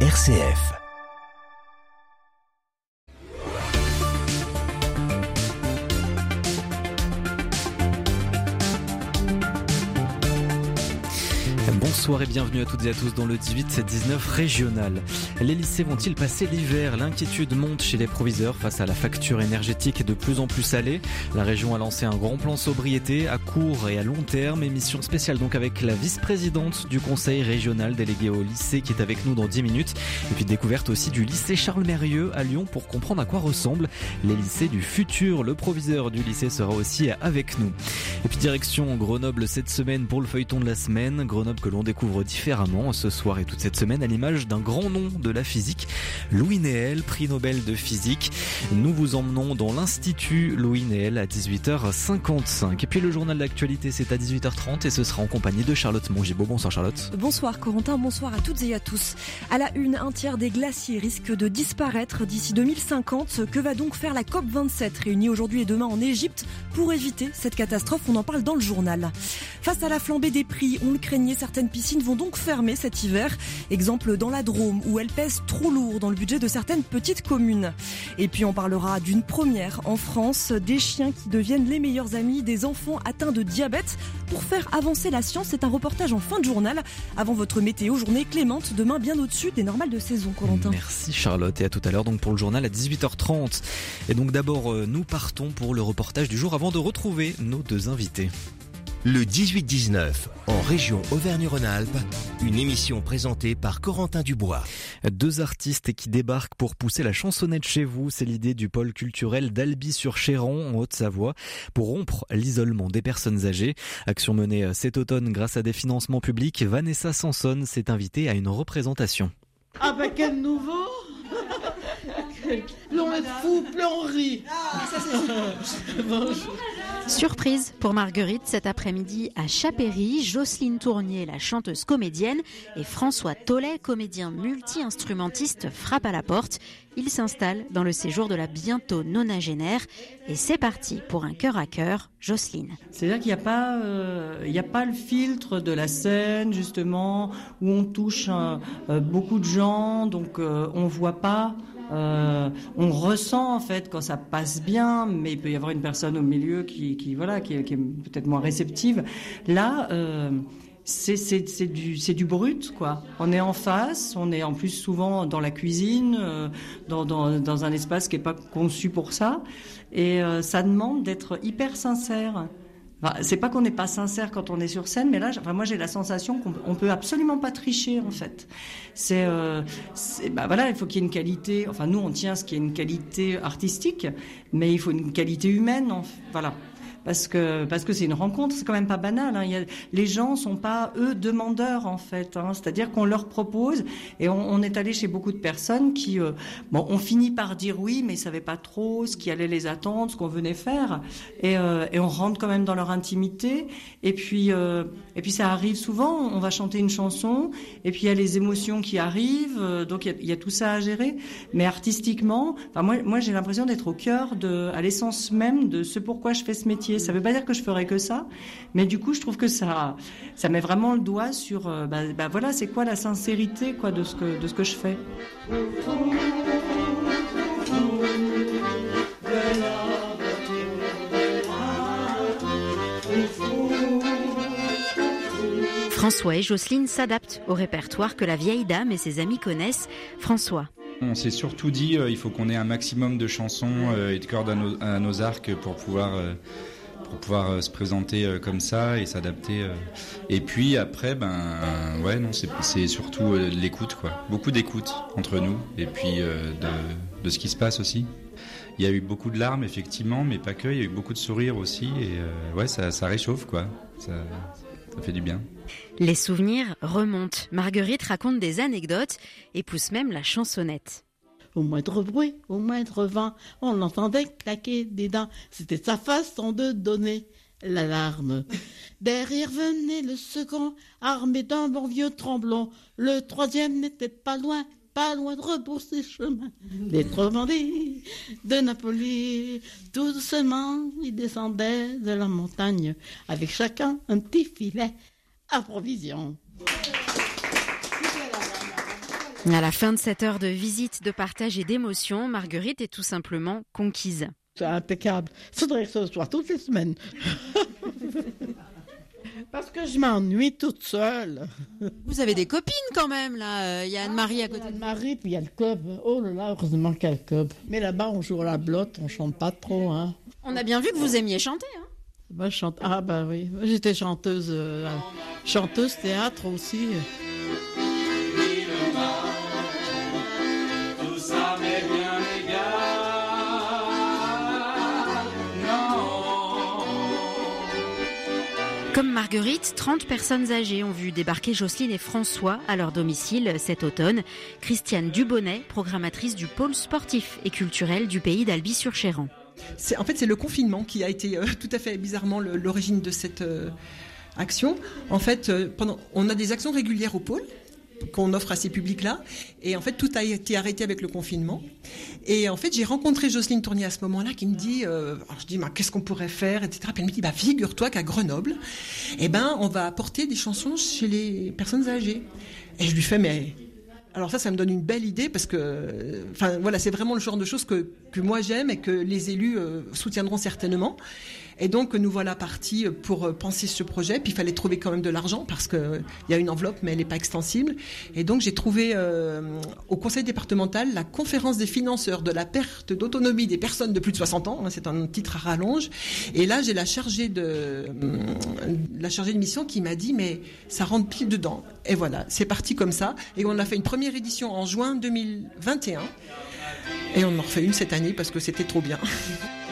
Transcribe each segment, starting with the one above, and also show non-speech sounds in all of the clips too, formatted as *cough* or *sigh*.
RCF. Bonsoir et bienvenue à toutes et à tous dans le 18-19 régional. Les lycées vont-ils passer l'hiver? L'inquiétude monte chez les proviseurs face à la facture énergétique de plus en plus salée. La région a lancé un grand plan sobriété à court et à long terme. Émission spéciale donc avec la vice-présidente du conseil régional délégué au lycée qui est avec nous dans 10 minutes. Et puis découverte aussi du lycée Charles Mérieux à Lyon pour comprendre à quoi ressemblent les lycées du futur. Le proviseur du lycée sera aussi avec nous. Et puis direction Grenoble cette semaine pour le feuilleton de la semaine. Grenoble que l'on découvre différemment ce soir et toute cette semaine à l'image d'un grand nom de la physique, Louis Néel, prix Nobel de physique. Nous vous emmenons dans l'Institut Louis Néel à 18h55. Et puis le journal d'actualité c'est à 18h30 et ce sera en compagnie de Charlotte Mongibaud. Bonsoir Charlotte. Bonsoir Corentin, bonsoir à toutes et à tous. À la une, un tiers des glaciers risquent de disparaître d'ici 2050. Que va donc faire la COP27 réunie aujourd'hui et demain en Égypte pour éviter cette catastrophe? On en parle dans le journal. Face à la flambée des prix, on le craignait, certaines piscines vont donc fermer cet hiver. Exemple dans la Drôme où elles pèsent trop lourd dans le budget de certaines petites communes. Et puis on parlera d'une première en France, des chiens qui deviennent les meilleurs amis des enfants atteints de diabète. Pour faire avancer la science, c'est un reportage en fin de journal avant votre météo journée clémente demain bien au-dessus des normales de saison Corentin. Merci Charlotte et à tout à l'heure donc pour le journal à 18h30. Et donc d'abord euh, nous partons pour le reportage du jour avant de retrouver nos deux invités. Le 18-19, en région Auvergne-Rhône-Alpes, une émission présentée par Corentin Dubois. Deux artistes qui débarquent pour pousser la chansonnette chez vous, c'est l'idée du pôle culturel d'Albi-sur-Chéran en Haute-Savoie pour rompre l'isolement des personnes âgées. Action menée cet automne grâce à des financements publics, Vanessa Sanson s'est invitée à une représentation. Ah bah quel nouveau? *laughs* L'on est fou, plus on rit. Surprise pour Marguerite cet après-midi à Chapéry, Jocelyne Tournier, la chanteuse comédienne, et François Tollet, comédien multi-instrumentiste, frappe à la porte. Il s'installe dans le séjour de la bientôt nonagénaire et c'est parti pour un cœur à cœur, Jocelyne. C'est-à-dire qu'il n'y a pas, euh, il a pas le filtre de la scène justement où on touche euh, euh, beaucoup de gens, donc on voit pas. Euh, on ressent en fait quand ça passe bien, mais il peut y avoir une personne au milieu qui, voilà, qui, est- peut-être moins réceptive. Là, euh, c'est du du brut quoi. On est en face, on est en plus souvent dans la cuisine, euh, dans, dans un espace qui est pas conçu pour ça, et ça demande d'être hyper sincère. Enfin, c'est pas qu'on n'est pas sincère quand on est sur scène, mais là, enfin, moi j'ai la sensation qu'on on peut absolument pas tricher en fait. C'est, euh, bah voilà, il faut qu'il y ait une qualité. Enfin, nous on tient ce qu'il y ait une qualité artistique, mais il faut une qualité humaine. En, voilà. Parce que parce que c'est une rencontre, c'est quand même pas banal. Hein. Les gens sont pas eux demandeurs en fait. Hein. C'est-à-dire qu'on leur propose et on, est allé chez beaucoup de personnes qui euh, bon, on finit par dire oui, mais ils savaient pas trop ce qui allait les attendre, ce qu'on venait faire, et, euh, on rentre quand même dans leur intimité. Et puis euh, et puis ça arrive souvent. On va chanter une chanson et puis il y a les émotions qui arrivent. donc il y a, il y a tout ça à gérer. Mais artistiquement, enfin moi moi j'ai l'impression d'être au cœur de à l'essence même de ce pourquoi je fais ce métier. Ça veut pas dire que je ferai que ça, mais du coup je trouve que ça ça met vraiment le doigt sur euh, bah, bah voilà c'est quoi la sincérité quoi de ce que de ce que je fais. François et Jocelyne s'adaptent au répertoire que la vieille dame et ses amis connaissent. François. On s'est surtout dit euh, il faut qu'on ait un maximum de chansons euh, et de cordes à nos, à nos arcs pour pouvoir euh, pour pouvoir euh, se présenter euh, comme ça et s'adapter. euh. Et puis après ben ouais non c'est surtout l'écoute quoi, beaucoup d'écoute entre nous et puis de de ce qui se passe aussi. Il y a eu beaucoup de larmes effectivement, mais pas que. Il y a eu beaucoup de sourires aussi et ouais ça ça réchauffe quoi. Ça ça fait du bien. Les souvenirs remontent. Marguerite raconte des anecdotes et pousse même la chansonnette. Au moindre bruit, au moindre vent, on l'entendait claquer des dents. C'était sa façon de donner l'alarme. Derrière venait le second, armé d'un bon vieux tremblon. Le troisième n'était pas loin, pas loin de rebourser chemin. Les trois bandits de Napoli, doucement, ils descendaient de la montagne, avec chacun un petit filet à provision. À la fin de cette heure de visite, de partage et d'émotion, Marguerite est tout simplement conquise. C'est impeccable. Faudrait que ce soit toutes les semaines. *laughs* Parce que je m'ennuie toute seule. Vous avez des copines quand même, là. Il y a Anne-Marie à côté de Anne-Marie, puis il y a le club. Oh là là, heureusement qu'il y a le club. Mais là-bas, on joue à la blotte, on chante pas trop. Hein. On a bien vu que vous aimiez chanter. Hein. Moi, je chante. Ah, bah oui. J'étais chanteuse, euh, chanteuse théâtre aussi. Comme Marguerite, 30 personnes âgées ont vu débarquer Jocelyne et François à leur domicile cet automne. Christiane Dubonnet, programmatrice du pôle sportif et culturel du pays d'Albi-sur-Chéran. En fait, c'est le confinement qui a été euh, *laughs* tout à fait bizarrement l'origine de cette euh, action. En fait, euh, pendant, on a des actions régulières au pôle qu'on offre à ces publics-là. Et en fait, tout a été arrêté avec le confinement. Et en fait, j'ai rencontré Jocelyne Tournier à ce moment-là qui me dit, euh, je dis, qu'est-ce qu'on pourrait faire, etc. Puis elle me dit, bah, figure-toi qu'à Grenoble, eh ben, on va apporter des chansons chez les personnes âgées. Et je lui fais, mais alors ça, ça me donne une belle idée parce que, enfin voilà, c'est vraiment le genre de choses que, que moi j'aime et que les élus euh, soutiendront certainement. Et donc nous voilà partis pour penser ce projet. Puis il fallait trouver quand même de l'argent parce que il y a une enveloppe, mais elle n'est pas extensible. Et donc j'ai trouvé euh, au conseil départemental la conférence des financeurs de la perte d'autonomie des personnes de plus de 60 ans. Hein, c'est un titre à rallonge. Et là j'ai la chargée de euh, la chargée de mission qui m'a dit mais ça rentre pile dedans. Et voilà, c'est parti comme ça. Et on a fait une première édition en juin 2021. Et on en refait une cette année parce que c'était trop bien. *laughs*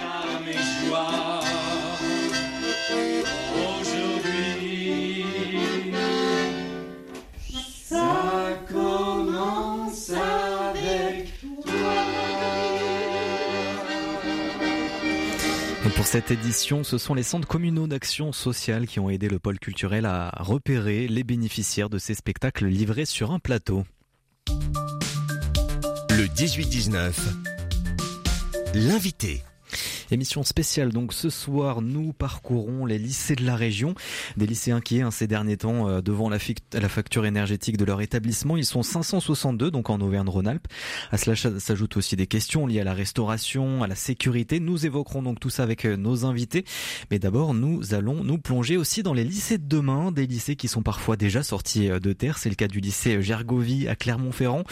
pour cette édition, ce sont les centres communaux d'action sociale qui ont aidé le pôle culturel à repérer les bénéficiaires de ces spectacles livrés sur un plateau. Le 18-19, l'invité. Émission spéciale donc ce soir, nous parcourons les lycées de la région, des lycées inquiets hein, ces derniers temps euh, devant la, facture énergétique de leur établissement. Ils sont 562 donc en Auvergne-Rhône-Alpes. À cela s'ajoutent aussi des questions liées à la restauration, à la sécurité. Nous évoquerons donc tout ça avec euh, nos invités. Mais d'abord, nous allons nous plonger aussi dans les lycées de demain, des lycées qui sont parfois déjà sortis euh, de terre. C'est le cas du lycée Gergovie à Clermont-Ferrand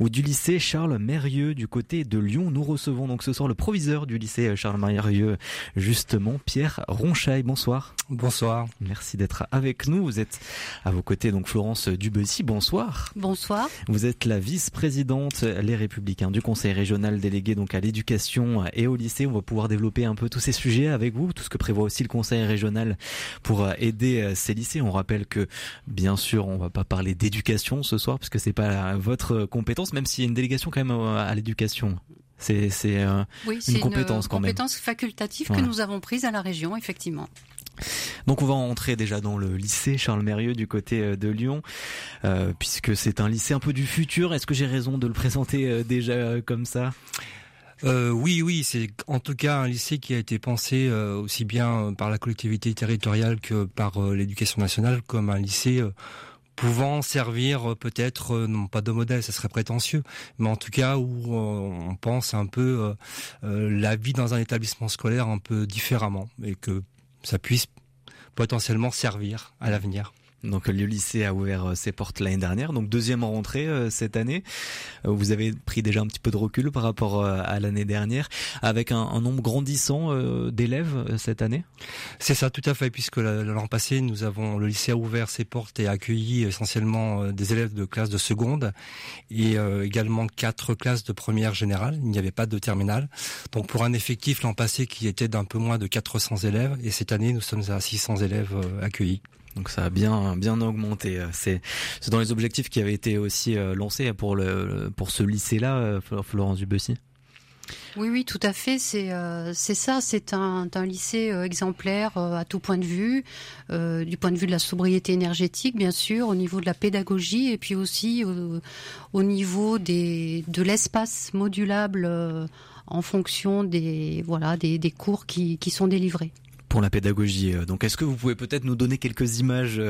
ou du lycée Charles Mérieux du côté de Lyon. Nous recevons donc ce soir le proviseur du lycée Charles Mérieux, justement, Pierre Ronchaille. Bonsoir. Bonsoir. Merci d'être avec nous. Vous êtes à vos côtés, donc Florence Dubessy. Bonsoir. Bonsoir. Vous êtes la vice-présidente Les Républicains du Conseil régional délégué donc à l'éducation et au lycée. On va pouvoir développer un peu tous ces sujets avec vous, tout ce que prévoit aussi le Conseil régional pour aider ces lycées. On rappelle que, bien sûr, on va pas parler d'éducation ce soir parce que c'est pas votre compétence, même s'il y a une délégation quand même à l'éducation. C'est c'est euh, une compétence une quand même. compétence facultative que nous avons prise à la région, effectivement. Donc on va entrer déjà dans le lycée Charles Mérieux du côté euh, de Lyon, euh, puisque c'est un lycée un peu du futur. Est-ce que j'ai raison de le présenter euh, déjà comme ça? Euh, oui, oui, c'est en tout cas un lycée qui a été pensé aussi bien par la collectivité territoriale que par l'éducation nationale comme un lycée pouvant servir euh, peut-être euh, non pas de modèle, ça serait prétentieux, mais en tout cas où euh, on pense un peu la vie dans un établissement scolaire un peu différemment et que ça puisse potentiellement servir à l'avenir. Donc le lycée a ouvert euh, ses portes l'année dernière, donc deuxième rentrée euh, cette année. Euh, vous avez pris déjà un petit peu de recul par rapport à l'année dernière, avec un, nombre grandissant d'élèves cette année? C'est ça, tout à fait, puisque l'an passé, nous avons le lycée a ouvert ses portes et a accueilli essentiellement des élèves de classe de seconde et également quatre classes de première générale. Il n'y avait pas de terminale. Donc pour un effectif l'an passé qui était d'un peu moins de 400 élèves, et cette année nous sommes à 600 élèves accueillis. Donc ça a bien bien augmenté. C'est c'est dans les objectifs qui avaient été aussi euh, lancés pour le pour ce lycée-là, euh, Florence Dubussy. Oui, oui, tout à fait. C'est euh, c'est ça. C'est un, un lycée exemplaire à tout point de vue, du point de vue de la sobriété énergétique, bien sûr, au niveau de la pédagogie, et puis aussi au niveau des de l'espace modulable en fonction des voilà des, des cours qui, qui sont délivrés pour la pédagogie. Donc est-ce que vous pouvez peut-être nous donner quelques images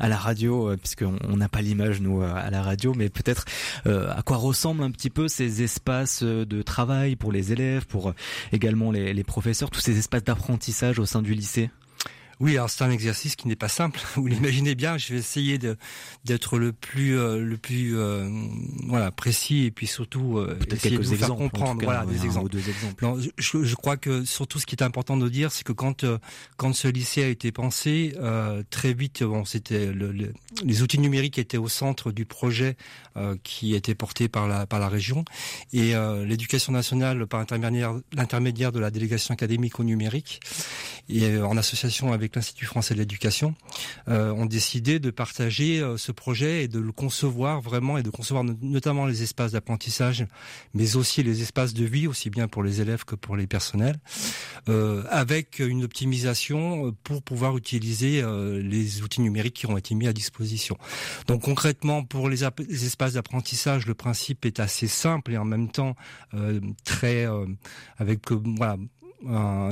à la radio, puisqu'on n'a pas l'image nous à la radio, mais peut-être à quoi ressemblent un petit peu ces espaces de travail pour les élèves, pour également les, les professeurs, tous ces espaces d'apprentissage au sein du lycée? Oui, alors c'est un exercice qui n'est pas simple. *laughs* Vous l'imaginez bien. Je vais essayer d'être le plus euh, le plus euh, voilà précis et puis surtout euh, essayer de vous faire comprendre. voilà des exemples. Deux exemples. je, je, crois que surtout ce qui est important de dire, c'est que quand quand ce lycée a été pensé, très vite, bon, c'était le, les outils numériques étaient au centre du projet qui était porté par la par la région et l'éducation nationale par l'intermédiaire de la délégation académique au numérique et en association avec l'Institut français de l'éducation, euh, ont décidé de partager euh, ce projet et de le concevoir vraiment et de concevoir notamment les espaces d'apprentissage, mais aussi les espaces de vie, aussi bien pour les élèves que pour les personnels, euh, avec une optimisation pour pouvoir utiliser les outils numériques qui ont été mis à disposition. Donc concrètement, pour les, les espaces d'apprentissage, le principe est assez simple et en même temps très avec voilà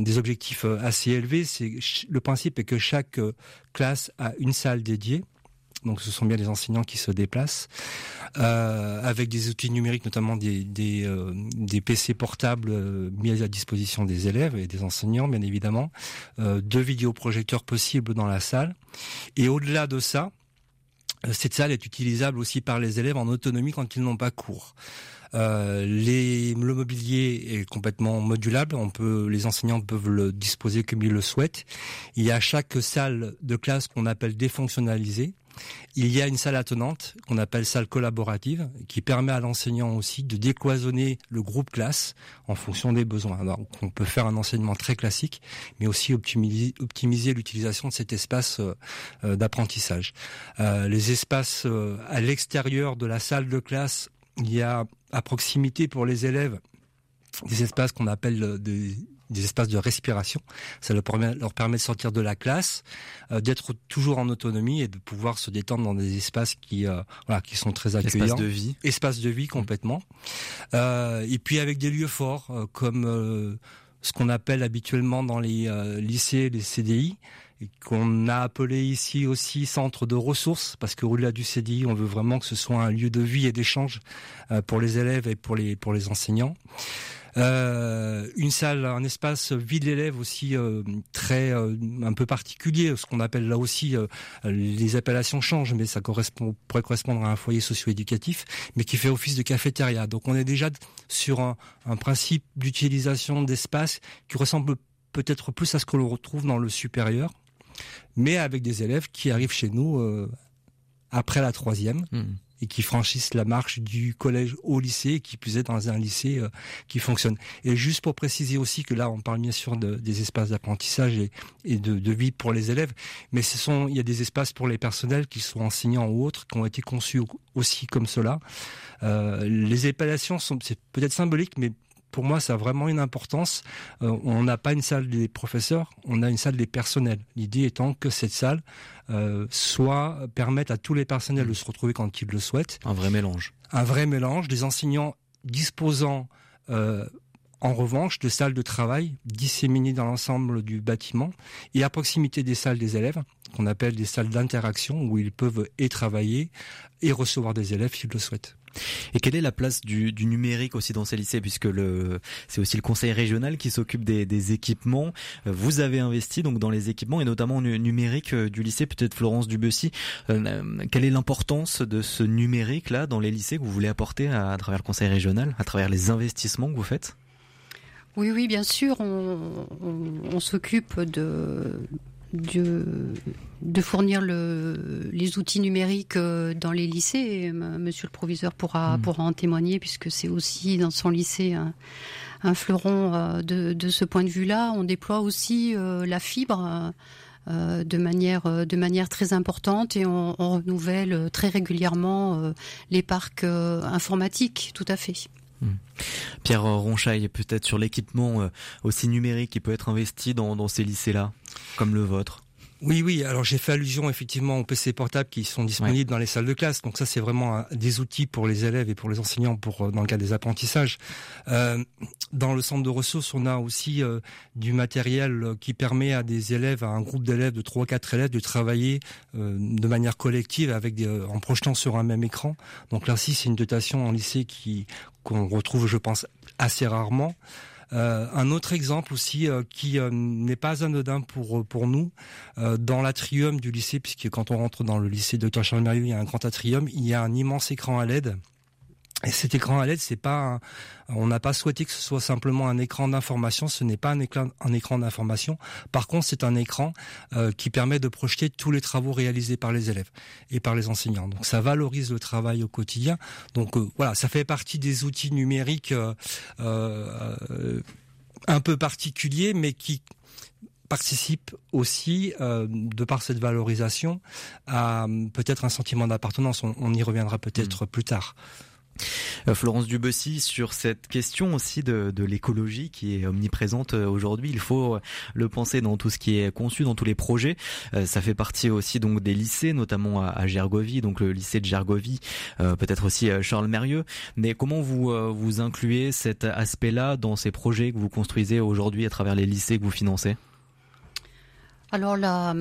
des objectifs euh, assez élevés. Le principe est que chaque euh, classe a une salle dédiée. Donc ce sont bien les enseignants qui se déplacent euh, avec des outils numériques, notamment des PC portables mis à disposition des élèves et des enseignants, bien évidemment, deux vidéoprojecteurs possibles dans la salle. Et au-delà de ça, cette salle est utilisable aussi par les élèves en autonomie quand ils n'ont pas cours. Euh, les, le mobilier est complètement modulable. On peut, les enseignants peuvent le disposer comme ils le souhaitent. Il y a chaque salle de classe qu'on appelle défonctionnalisée. Il y a une salle attenante qu'on appelle salle collaborative qui permet à l'enseignant aussi de décloisonner le groupe classe en fonction des besoins. Alors on peut faire un enseignement très classique mais aussi optimiser, l'utilisation de cet espace euh, euh, d'apprentissage. Les espaces à l'extérieur de la salle de classe il y a à proximité pour les élèves des espaces qu'on appelle euh, des, espaces de respiration. Ça leur permet, leur permet de sortir de la classe, euh, d'être toujours en autonomie et de pouvoir se détendre dans des espaces qui, euh, voilà, qui sont très accueillants. Espaces de vie. Espaces de vie complètement. et puis avec des lieux forts comme ce qu'on appelle habituellement dans les lycées, les CDI, qu'on a appelé ici aussi centre de ressources, parce que au-delà du CDI, on veut vraiment que ce soit un lieu de vie et d'échange euh, pour les élèves et pour les, pour les enseignants. Euh, une salle, un espace vide d'élèves aussi euh, très un peu particulier, ce qu'on appelle là aussi les appellations changent, mais ça correspond pourrait correspondre à un foyer socio-éducatif, mais qui fait office de cafétéria. Donc on est déjà sur un, un principe d'utilisation d'espace qui ressemble peut-être plus à ce que l'on retrouve dans le supérieur mais avec des élèves qui arrivent chez nous euh, après la troisième. Hmm. et qui franchissent la marche du collège au lycée, et qui puissent être dans un lycée euh, qui fonctionne. Et juste pour préciser aussi que là, on parle bien sûr de, des espaces d'apprentissage et, de, vie pour les élèves, mais ce sont, il y a des espaces pour les personnels, qui sont enseignants ou autres, qui ont été conçus aussi comme cela. Euh, les appellations sont, c'est peut-être symbolique, mais pour moi, ça a vraiment une importance. Euh, on n'a pas une salle des professeurs, on a une salle des personnels. L'idée étant que cette salle euh, soit permette à tous les personnels de se retrouver quand ils le souhaitent. Un vrai mélange. Un vrai mélange. Des enseignants disposant euh, en revanche de salles de travail disséminées dans l'ensemble du bâtiment et à proximité des salles des élèves, qu'on appelle des salles d'interaction où ils peuvent et travailler et recevoir des élèves s'ils le souhaitent. Et quelle est la place du, numérique aussi dans ces lycées, puisque c'est aussi le conseil régional qui s'occupe des, équipements. Vous avez investi donc dans les équipements et notamment numérique euh, du lycée, peut-être Florence Dubussy. Euh, quelle est l'importance de ce numérique là dans les lycées que vous voulez apporter à, travers le conseil régional, à travers les investissements que vous faites? Oui, oui, bien sûr, on s'occupe de de, de fournir le, les outils numériques euh, dans les lycées. Monsieur le proviseur pourra, mm. pourra en témoigner puisque c'est aussi dans son lycée un, fleuron euh, de, de, ce point de vue-là. On déploie aussi euh, la fibre. de manière de manière très importante et on, on renouvelle très régulièrement les parcs informatiques tout à fait. Mm. Pierre Ronchaille, peut-être sur l'équipement aussi numérique qui peut être investi dans, dans ces lycées-là? Comme le vôtre Oui, oui. Alors j'ai fait allusion effectivement aux PC portables qui sont disponibles dans les salles de classe. Donc ça, c'est vraiment des outils pour les élèves et pour les enseignants pour euh, dans le cas des apprentissages. Euh, dans le centre de ressources, on a aussi euh, du matériel qui permet à des élèves, à un groupe d'élèves de trois, quatre élèves, de travailler de manière collective avec des, en projetant sur un même écran. Donc là aussi, c'est une dotation en lycée qui qu'on retrouve, je pense, assez rarement. Euh, un autre exemple aussi euh, qui euh, n'est pas anodin pour pour nous, dans l'atrium du lycée, puisque quand on rentre dans le lycée de Charles Mérieux, il y a un grand atrium, il y a un immense écran à LED et cet écran à LED, c'est pas, on n'a pas souhaité que ce soit simplement un écran d'information. Ce n'est pas un écran, un écran d'information. Par contre, c'est un écran euh, qui permet de projeter tous les travaux réalisés par les élèves et par les enseignants. Donc, ça valorise le travail au quotidien. Donc, euh, voilà, ça fait partie des outils numériques euh, un peu particuliers, mais qui participent aussi, de par cette valorisation, à peut-être un sentiment d'appartenance. On, y reviendra peut-être mmh. plus tard. Euh, Florence Dubessy, sur cette question aussi de, l'écologie qui est omniprésente euh, aujourd'hui, il faut euh, le penser dans tout ce qui est conçu, dans tous les projets. ça fait partie aussi donc des lycées, notamment à, Gergovie, donc le lycée de Gergovie, peut-être aussi Charles Mérieux. Mais comment vous vous incluez cet aspect-là dans ces projets que vous construisez aujourd'hui à travers les lycées que vous financez? Alors là,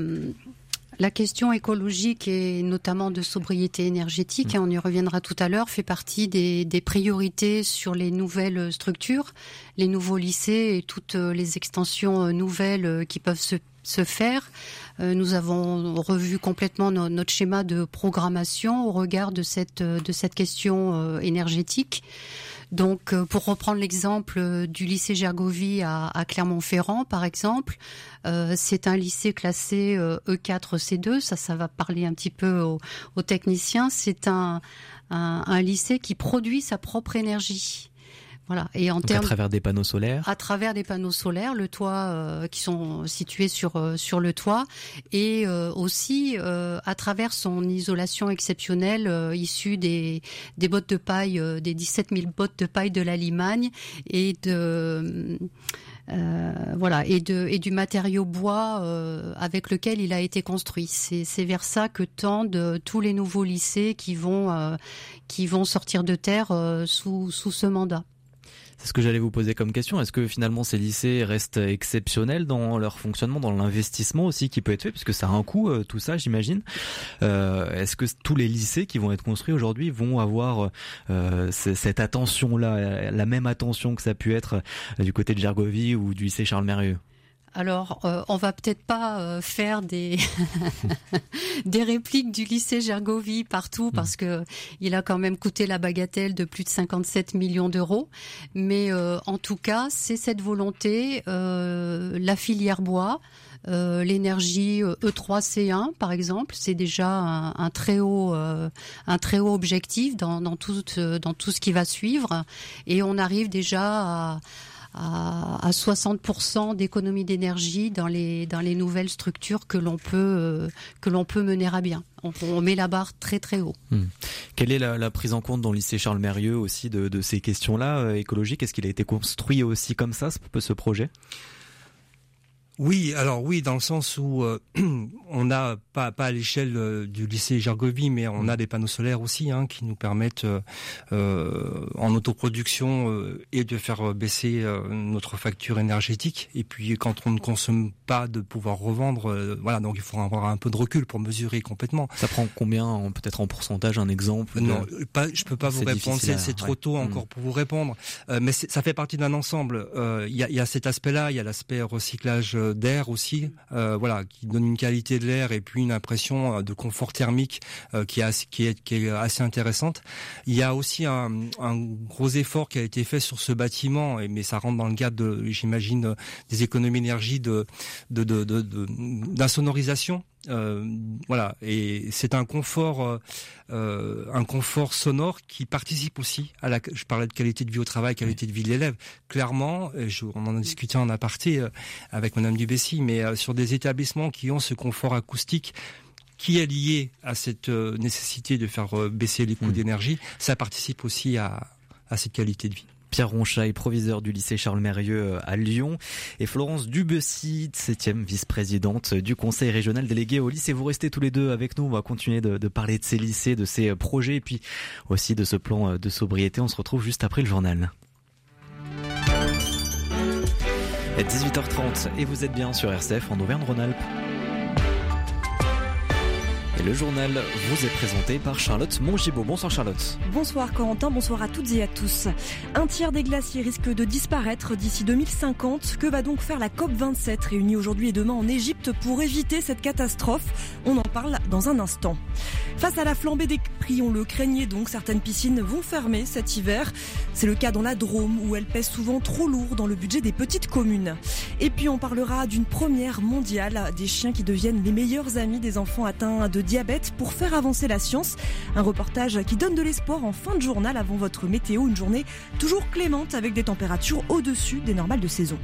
la question écologique et notamment de sobriété énergétique, hein, on y reviendra tout à l'heure, fait partie des, priorités sur les nouvelles structures, les nouveaux lycées et toutes les extensions euh, nouvelles euh, qui peuvent se, faire. Euh, nous avons revu complètement notre schéma de programmation au regard de cette question énergétique. Donc, euh, pour reprendre l'exemple euh, du lycée Gergovie à, Clermont-Ferrand, par exemple, euh, c'est un lycée classé E4C2. Ça, ça va parler un petit peu aux, techniciens. C'est un lycée qui produit sa propre énergie. Voilà. Et en à travers des panneaux solaires. À travers des panneaux solaires, le toit euh, qui sont situés sur euh, sur le toit, et euh, aussi à travers son isolation exceptionnelle issue des des bottes de paille, des 17 000 bottes de paille de la Limagne et de voilà et de et du matériau bois avec lequel il a été construit. C'est vers ça que tendent tous les nouveaux lycées qui vont qui vont sortir de terre sous sous ce mandat. C'est ce que j'allais vous poser comme question. Est-ce que finalement ces lycées restent exceptionnels dans leur fonctionnement, dans l'investissement aussi qui peut être fait, puisque ça a un coût euh, tout ça, j'imagine. Euh, est-ce que tous les lycées qui vont être construits aujourd'hui vont avoir euh, cette attention-là, la même attention que ça a pu être du côté de Gergovie ou du lycée Charles Mérieux alors, euh, on va peut-être pas euh, faire des *laughs* des répliques du lycée Gergovie partout mm. parce que il a quand même coûté la bagatelle de plus de 57 millions d'euros. Mais euh, en tout cas, c'est cette volonté, la filière bois. l'énergie E3C1 e par exemple, c'est déjà un, très haut un très haut objectif dans, dans tout dans tout ce qui va suivre et on arrive déjà à à, 60% d'économie d'énergie dans les dans les nouvelles structures que l'on peut euh, peut mener à bien. On, met la barre très très haut. Hmm. Quelle est la, prise en compte dans le lycée Charles Mérieux aussi de, ces questions-là euh, écologiques? Est-ce qu'il a été construit aussi comme ça ce projet? Oui, alors oui, dans le sens où euh, *clears throat* on n'a pas pas à l'échelle euh, du lycée Gergovie, mais on a des panneaux solaires aussi hein, qui nous permettent euh, en autoproduction et de faire baisser notre facture énergétique. Et puis quand on ne consomme pas, de pouvoir revendre. voilà, donc il faut avoir un peu de recul pour mesurer complètement. Ça prend combien, peut-être en pourcentage, un exemple Non, pas, je peux pas vous répondre. C'est trop tôt mm. encore pour vous répondre. mais ça fait partie d'un ensemble. Il y a, y, a, cet aspect-là, il y a l'aspect recyclage d'air aussi, euh, voilà, qui donne une qualité de l'air et puis une impression euh, de confort thermique euh, qui, est assez, qui, est, qui est assez intéressante. Il y a aussi un, un, gros effort qui a été fait sur ce bâtiment, mais ça rentre dans le cadre, de, j'imagine, des économies d'énergie de, de, de, d'insonorisation euh, voilà, et c'est un confort, euh, euh, un confort sonore qui participe aussi à la. Je parlais de qualité de vie au travail, qualité de vie de l'élève. Clairement, je, on en a discuté en aparté avec Madame Dubessy, mais sur des établissements qui ont ce confort acoustique qui est lié à cette nécessité de faire baisser les coûts mmh. d'énergie, ça participe aussi à, à cette qualité de vie. Pierre Ronchat est proviseur du lycée Charles Mérieux à Lyon et Florence Dubessy, septième vice-présidente du conseil régional délégué au lycée. Vous restez tous les deux avec nous. On va continuer de, de, parler de ces lycées, de ces projets et puis aussi de ce plan de sobriété. On se retrouve juste après le journal. 18h30 et vous êtes bien sur RCF en Auvergne-Rhône-Alpes. Et le journal vous est présenté par Charlotte Mongibaud. Bonsoir Charlotte. Bonsoir Corentin, bonsoir à toutes et à tous. Un tiers des glaciers risque de disparaître d'ici 2050. Que va donc faire la COP27 réunie aujourd'hui et demain en Égypte pour éviter cette catastrophe? On en parle dans un instant. Face à la flambée des prix, on le craignait donc, certaines piscines vont fermer cet hiver. C'est le cas dans la Drôme où elles pèsent souvent trop lourd dans le budget des petites communes. Et puis on parlera d'une première mondiale, des chiens qui deviennent les meilleurs amis des enfants atteints de diabète pour faire avancer la science. Un reportage qui donne de l'espoir en fin de journal avant votre météo, une journée toujours clémente avec des températures au-dessus des normales de saison.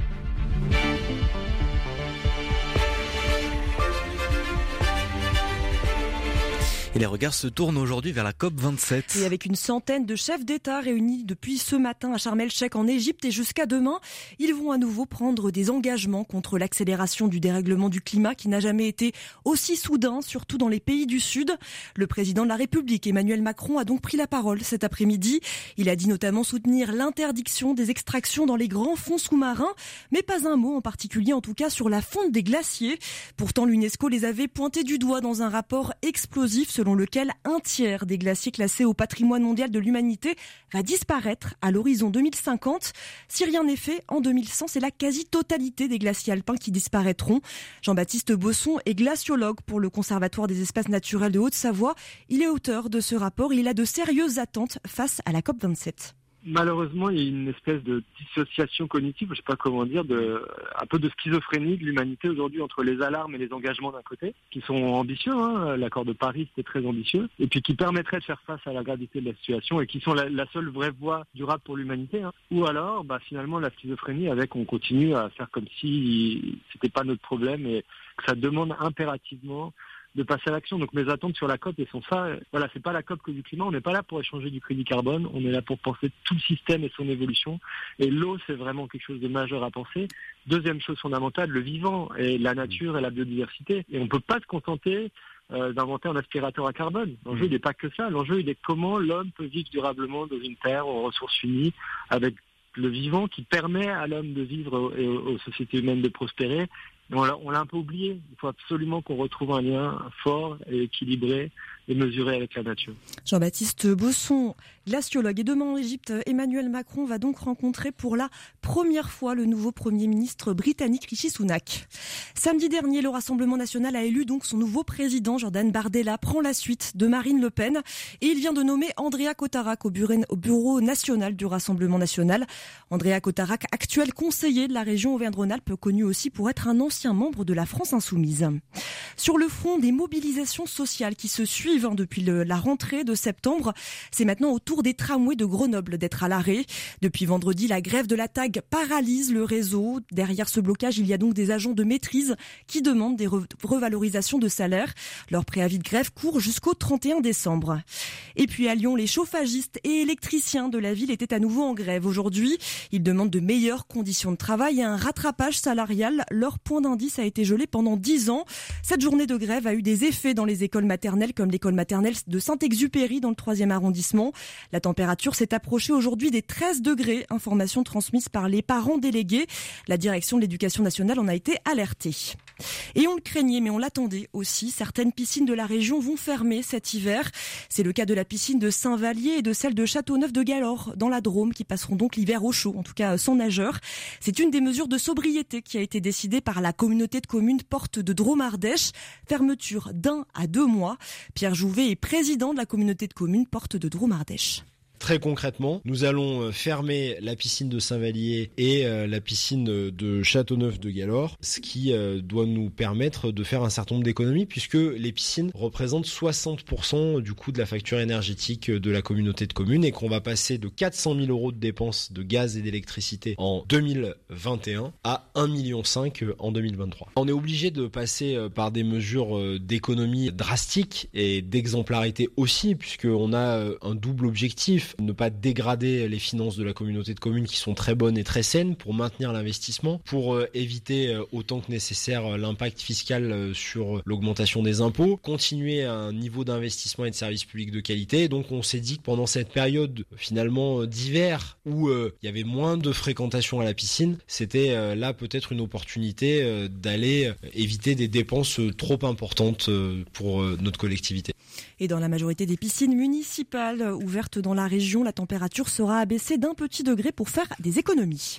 Les regards se tournent aujourd'hui vers la COP 27. Et avec une centaine de chefs d'État réunis depuis ce matin à Sharm el-Sheikh en Égypte et jusqu'à demain, ils vont à nouveau prendre des engagements contre l'accélération du dérèglement du climat qui n'a jamais été aussi soudain, surtout dans les pays du Sud. Le président de la République, Emmanuel Macron, a donc pris la parole cet après-midi. Il a dit notamment soutenir l'interdiction des extractions dans les grands fonds sous-marins, mais pas un mot en particulier en tout cas sur la fonte des glaciers. Pourtant, l'UNESCO les avait pointés du doigt dans un rapport explosif selon lequel un tiers des glaciers classés au patrimoine mondial de l'humanité va disparaître à l'horizon 2050. Si rien n'est fait, en 2100, c'est la quasi-totalité des glaciers alpins qui disparaîtront. Jean-Baptiste Bosson est glaciologue pour le Conservatoire des espaces naturels de Haute-Savoie. Il est auteur de ce rapport et il a de sérieuses attentes face à la COP27 malheureusement, il y a une espèce de dissociation cognitive, je sais pas comment dire, de, un peu de schizophrénie de l'humanité aujourd'hui entre les alarmes et les engagements d'un côté, qui sont ambitieux. Hein, L'accord de Paris, c'était très ambitieux, et puis qui permettraient de faire face à la gravité de la situation et qui sont la, seule vraie voie durable pour l'humanité. Hein. Ou alors, bah, finalement, la schizophrénie avec on continue à faire comme si c'était pas notre problème et que ça demande impérativement de passer à l'action. Donc mes attentes sur la COP, elles sont ça. Voilà, c'est pas la COP que du climat. On n'est pas là pour échanger du crédit carbone. On est là pour penser tout le système et son évolution. Et l'eau, c'est vraiment quelque chose de majeur à penser. Deuxième chose fondamentale, le vivant et la nature et la biodiversité. Et on peut pas se contenter euh, d'inventer un aspirateur à carbone. L'enjeu, il n'est pas que ça. L'enjeu, il est comment l'homme peut vivre durablement dans une terre aux ressources finies, avec le vivant qui permet à l'homme de vivre et aux sociétés humaines de prospérer on l'a un peu oublié. Il faut absolument qu'on retrouve un lien fort et équilibré et mesuré avec la nature. Jean-Baptiste Bosson, glaciologue. Et demain en Égypte, Emmanuel Macron va donc rencontrer pour la première fois le nouveau Premier ministre britannique Rishi Sunak. Samedi dernier, le Rassemblement national a élu donc son nouveau président, Jordan Bardella, prend la suite de Marine Le Pen et il vient de nommer Andrea Cotarac au bureau, au bureau national du Rassemblement national. Andrea Cotarac, actuel conseiller de la région Auvergne-Rhône-Alpes, connu aussi pour être un ancien membre de la France insoumise. Sur le front des mobilisations sociales qui se suivent depuis la rentrée de septembre. C'est maintenant au tour des tramways de Grenoble d'être à l'arrêt. Depuis vendredi, la grève de la TAG paralyse le réseau. Derrière ce blocage, il y a donc des agents de maîtrise qui demandent des revalorisations de salaire. Leur préavis de grève court jusqu'au 31 décembre. Et puis à Lyon, les chauffagistes et électriciens de la ville étaient à nouveau en grève aujourd'hui. Ils demandent de meilleures conditions de travail et un rattrapage salarial. Leur point d'indice a été gelé pendant 10 ans. Cette journée de grève a eu des effets dans les écoles maternelles comme l'école maternelle de Saint-Exupéry dans le 3e arrondissement. La température s'est approchée aujourd'hui des 13 degrés, information transmise par les parents délégués. La direction de l'éducation nationale en a été alertée. Et on le craignait, mais on l'attendait aussi. Certaines piscines de la région vont fermer cet hiver. C'est le cas de la piscine de Saint-Vallier et de celle de Châteauneuf de Galore dans la Drôme qui passeront donc l'hiver au chaud, en tout cas sans nageurs. C'est une des mesures de sobriété qui a été décidée par la communauté de communes Porte de Drôme-Ardèche. Fermeture d'un à deux mois. Pierre Jouvet est président de la communauté de communes Porte de Drôme-Ardèche. Très concrètement, nous allons euh, fermer la piscine de Saint-Vallier et euh, la piscine de Châteauneuf de Galore, ce qui euh, doit nous permettre de faire un certain nombre d'économies puisque les piscines représentent 60% du coût de la facture énergétique de la communauté de communes et qu'on va passer de 400 000 euros de dépenses de gaz et d'électricité en 2021 à 1,5 million en 2023. On est obligé de passer par des mesures d'économie drastiques et d'exemplarité aussi puisqu'on a un double objectif ne pas dégrader les finances de la communauté de communes qui sont très bonnes et très saines pour maintenir l'investissement, pour euh, éviter euh, autant que nécessaire euh, l'impact fiscal sur l'augmentation des impôts, continuer un niveau d'investissement et de services publics de qualité. Donc on s'est dit que pendant cette période finalement d'hiver où il y avait moins de fréquentation à la piscine, c'était là peut-être une opportunité d'aller éviter des dépenses trop importantes pour notre collectivité. Et dans la majorité des piscines municipales ouvertes dans la région, la température sera abaissée d'un petit degré pour faire des économies.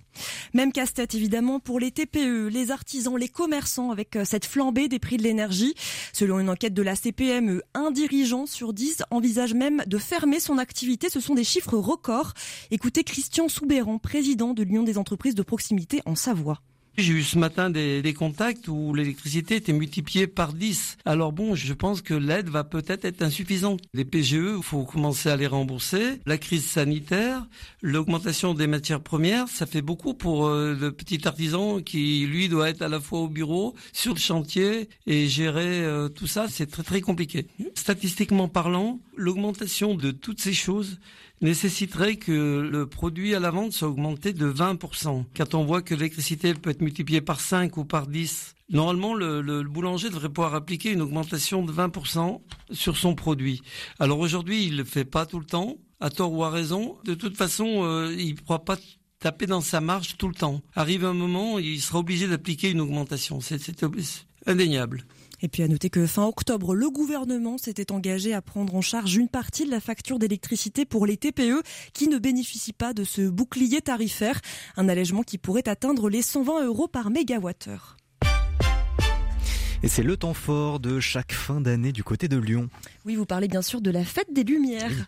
Même casse-tête évidemment pour les TPE, les artisans, les commerçants avec euh, cette flambée des prix de l'énergie. Selon une enquête de la CPME, un dirigeant sur dix envisage même de fermer son activité. Ce sont des chiffres records. Écoutez Christian Soubéran, président de l'Union des entreprises de proximité en Savoie. J'ai eu ce matin des, contacts où l'électricité était multipliée par 10. Alors bon, je pense que l'aide va peut-être être insuffisante. Les PGE, il faut commencer à les rembourser. La crise sanitaire, l'augmentation des matières premières, ça fait beaucoup pour euh, le petit artisan qui, lui, doit être à la fois au bureau, sur le chantier et gérer euh, tout ça. C'est très très compliqué. Statistiquement parlant, l'augmentation de toutes ces choses nécessiterait que le produit à la vente soit augmenté de 20%. Quand on voit que l'électricité peut être multipliée par 5 ou par 10, normalement le, boulanger devrait pouvoir appliquer une augmentation de 20% sur son produit. Alors aujourd'hui, il le fait pas tout le temps, à tort ou à raison. De toute façon, euh, il ne pourra pas taper dans sa marge tout le temps. Arrive un moment, il sera obligé d'appliquer une augmentation. C'est indéniable. Et puis à noter que fin octobre, le gouvernement s'était engagé à prendre en charge une partie de la facture d'électricité pour les TPE qui ne bénéficient pas de ce bouclier tarifaire, un allègement qui pourrait atteindre les 120 euros par mégawattheure. Et c'est le temps fort de chaque fin d'année du côté de Lyon. Oui, vous parlez bien sûr de la fête des Lumières,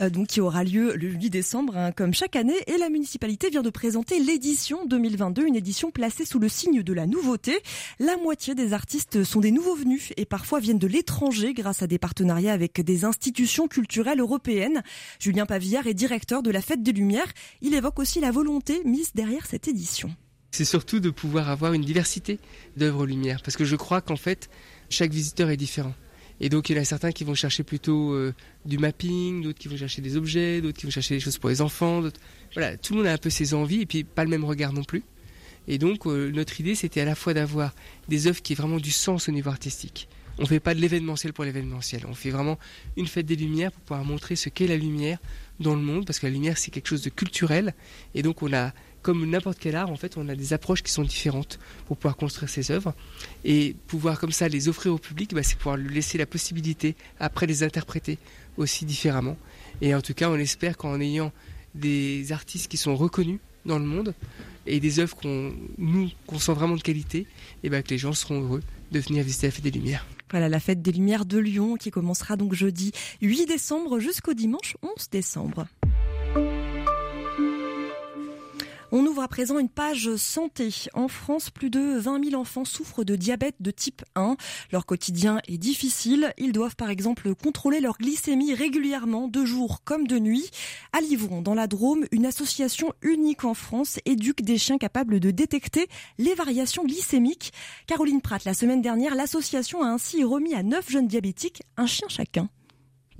euh, donc qui aura lieu le 8 décembre, hein, comme chaque année. Et la municipalité vient de présenter l'édition 2022, une édition placée sous le signe de la nouveauté. La moitié des artistes sont des nouveaux venus et parfois viennent de l'étranger grâce à des partenariats avec des institutions culturelles européennes. Julien Pavillard est directeur de la fête des Lumières. Il évoque aussi la volonté mise derrière cette édition c'est surtout de pouvoir avoir une diversité d'œuvres lumière. Parce que je crois qu'en fait, chaque visiteur est différent. Et donc il y en a certains qui vont chercher plutôt euh, du mapping, d'autres qui vont chercher des objets, d'autres qui vont chercher des choses pour les enfants. Voilà, tout le monde a un peu ses envies et puis pas le même regard non plus. Et donc euh, notre idée c'était à la fois d'avoir des œuvres qui aient vraiment du sens au niveau artistique. On ne fait pas de l'événementiel pour l'événementiel, on fait vraiment une fête des lumières pour pouvoir montrer ce qu'est la lumière dans le monde, parce que la lumière c'est quelque chose de culturel. Et donc on a comme n'importe quel art, en fait, on a des approches qui sont différentes pour pouvoir construire ces œuvres. Et pouvoir comme ça les offrir au public, bah, c'est pouvoir lui laisser la possibilité, après, les interpréter aussi différemment. Et en tout cas, on espère qu'en ayant des artistes qui sont reconnus dans le monde et des œuvres qu'on nous qu'on sent vraiment de qualité, et bah, que les gens seront heureux de venir visiter la Fête des Lumières. Voilà la Fête des Lumières de Lyon qui commencera donc jeudi 8 décembre jusqu'au dimanche 11 décembre. On ouvre à présent une page santé. En France, plus de 20 000 enfants souffrent de diabète de type 1. Leur quotidien est difficile. Ils doivent par exemple contrôler leur glycémie régulièrement, de jour comme de nuit. À Livron, dans la Drôme, une association unique en France éduque des chiens capables de détecter les variations glycémiques. Caroline Pratt, la semaine dernière, l'association a ainsi remis à 9 jeunes diabétiques un chien chacun.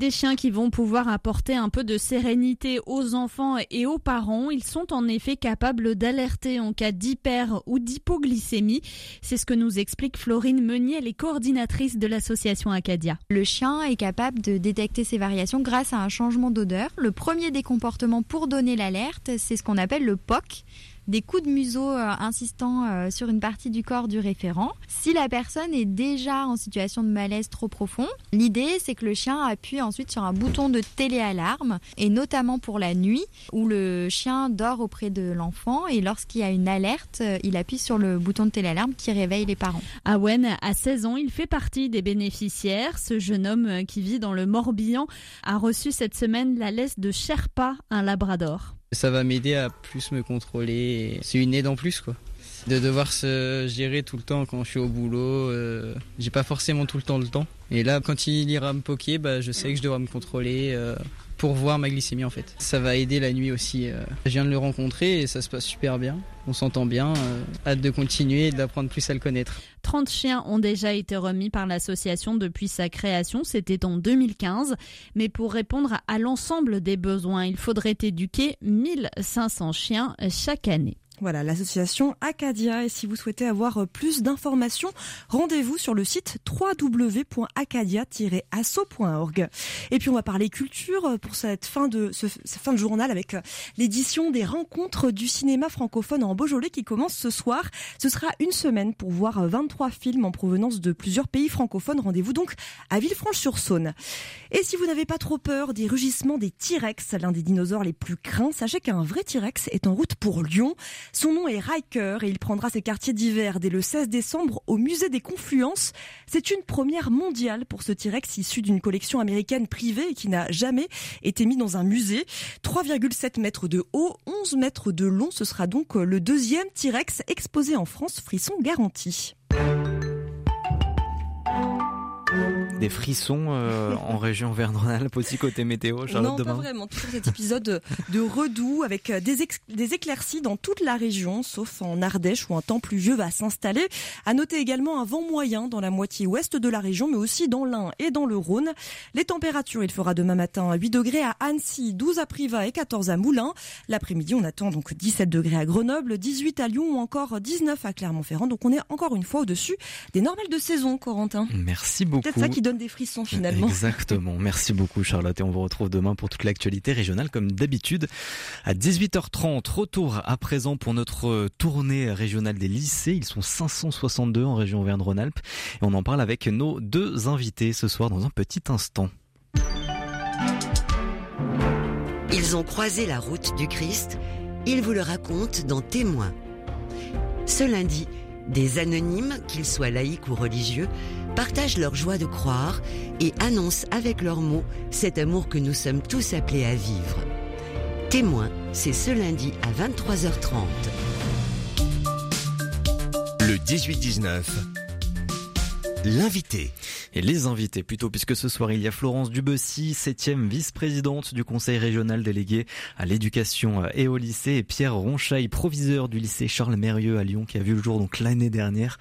Des chiens qui vont pouvoir apporter un peu de sérénité aux enfants et aux parents. Ils sont en effet capables d'alerter en cas d'hyper ou d'hypoglycémie. C'est ce que nous explique Florine Meunier, les coordinatrice de l'association Acadia. Le chien est capable de détecter ces variations grâce à un changement d'odeur. Le premier des comportements pour donner l'alerte, c'est ce qu'on appelle le POC des coups de museau euh, insistant euh, sur une partie du corps du référent. Si la personne est déjà en situation de malaise trop profond, l'idée c'est que le chien appuie ensuite sur un bouton de téléalarme et notamment pour la nuit où le chien dort auprès de l'enfant et lorsqu'il y a une alerte, euh, il appuie sur le bouton de téléalarme qui réveille les parents. Awen a 16 ans, il fait partie des bénéficiaires. Ce jeune homme qui vit dans le Morbihan a reçu cette semaine la laisse de Sherpa, un labrador. Ça va m'aider à plus me contrôler. C'est une aide en plus, quoi. De devoir se gérer tout le temps quand je suis au boulot. Euh, j'ai pas forcément tout le temps le temps. Et là, quand il ira me poker, bah, je sais que je dois me contrôler euh, pour voir ma glycémie en fait. Ça va aider la nuit aussi. Euh. Je viens de le rencontrer et ça se passe super bien. On s'entend bien. hâte de continuer et d'apprendre plus à le connaître. 30 chiens ont déjà été remis par l'association depuis sa création, c'était en 2015. Mais pour répondre à l'ensemble des besoins, il faudrait éduquer 1500 chiens chaque année. Voilà, l'association Acadia. Et si vous souhaitez avoir euh, plus d'informations, rendez-vous sur le site www.acadia-asso.org. Et puis on va parler culture euh, pour cette fin de, ce, fin de journal avec euh, l'édition des rencontres du cinéma francophone en Beaujolais qui commence ce soir. Ce sera une semaine pour voir 23 films en provenance de plusieurs pays francophones. Rendez-vous donc à Villefranche-sur-Saône. Et si vous n'avez pas trop peur des rugissements des T-Rex, l'un des dinosaures les plus craints, sachez qu'un vrai T-Rex est en route pour Lyon. Son nom est Riker et il prendra ses quartiers d'hiver dès le 16 décembre au musée des Confluences. C'est une première mondiale pour ce T-Rex issu d'une collection américaine privée et qui n'a jamais été mis dans un musée. 3,7 mètres de haut, 11 mètres de long. Ce sera donc le deuxième T-Rex exposé en France, frisson garanti. Des frissons euh, en région Auvergne-Rhône-Alpes aussi côté météo, Charlotte Non, pas vraiment. Toujours cet épisode de redoux avec euh, des, des éclaircies dans toute la région, sauf en Ardèche où un temps pluvieux va s'installer. À noter également un vent moyen dans la moitié ouest de la région, mais aussi dans l'Ain et dans le Rhône. Les températures, il fera demain matin 8 degrés à Annecy, 12 à Privas et 14 à Moulins. L'après-midi, on attend donc 17 degrés à Grenoble, 18 à Lyon ou encore 19 à Clermont-Ferrand. Donc on est encore une fois au-dessus des normales de saison, Corentin. Merci beaucoup. Peut-être ça qui donne des frissons finalement. Exactement. Merci beaucoup Charlotte et on vous retrouve demain pour toute l'actualité régionale comme d'habitude à 18h30. Retour à présent pour notre tournée régionale des lycées. Ils sont 562 en région Auvergne-Rhône-Alpes et on en parle avec nos deux invités ce soir dans un petit instant. Ils ont croisé la route du Christ. Ils vous le racontent dans Témoins. Ce lundi, des anonymes, qu'ils soient laïcs ou religieux, partagent leur joie de croire et annoncent avec leurs mots cet amour que nous sommes tous appelés à vivre. Témoin, c'est ce lundi à 23h30. Le 18-19 L'invité. Et les invités plutôt, puisque ce soir il y a Florence Dubessy, septième vice-présidente du conseil régional délégué à l'éducation et au lycée, et Pierre Ronchaille, proviseur du lycée Charles Mérieux à Lyon, qui a vu le jour donc l'année dernière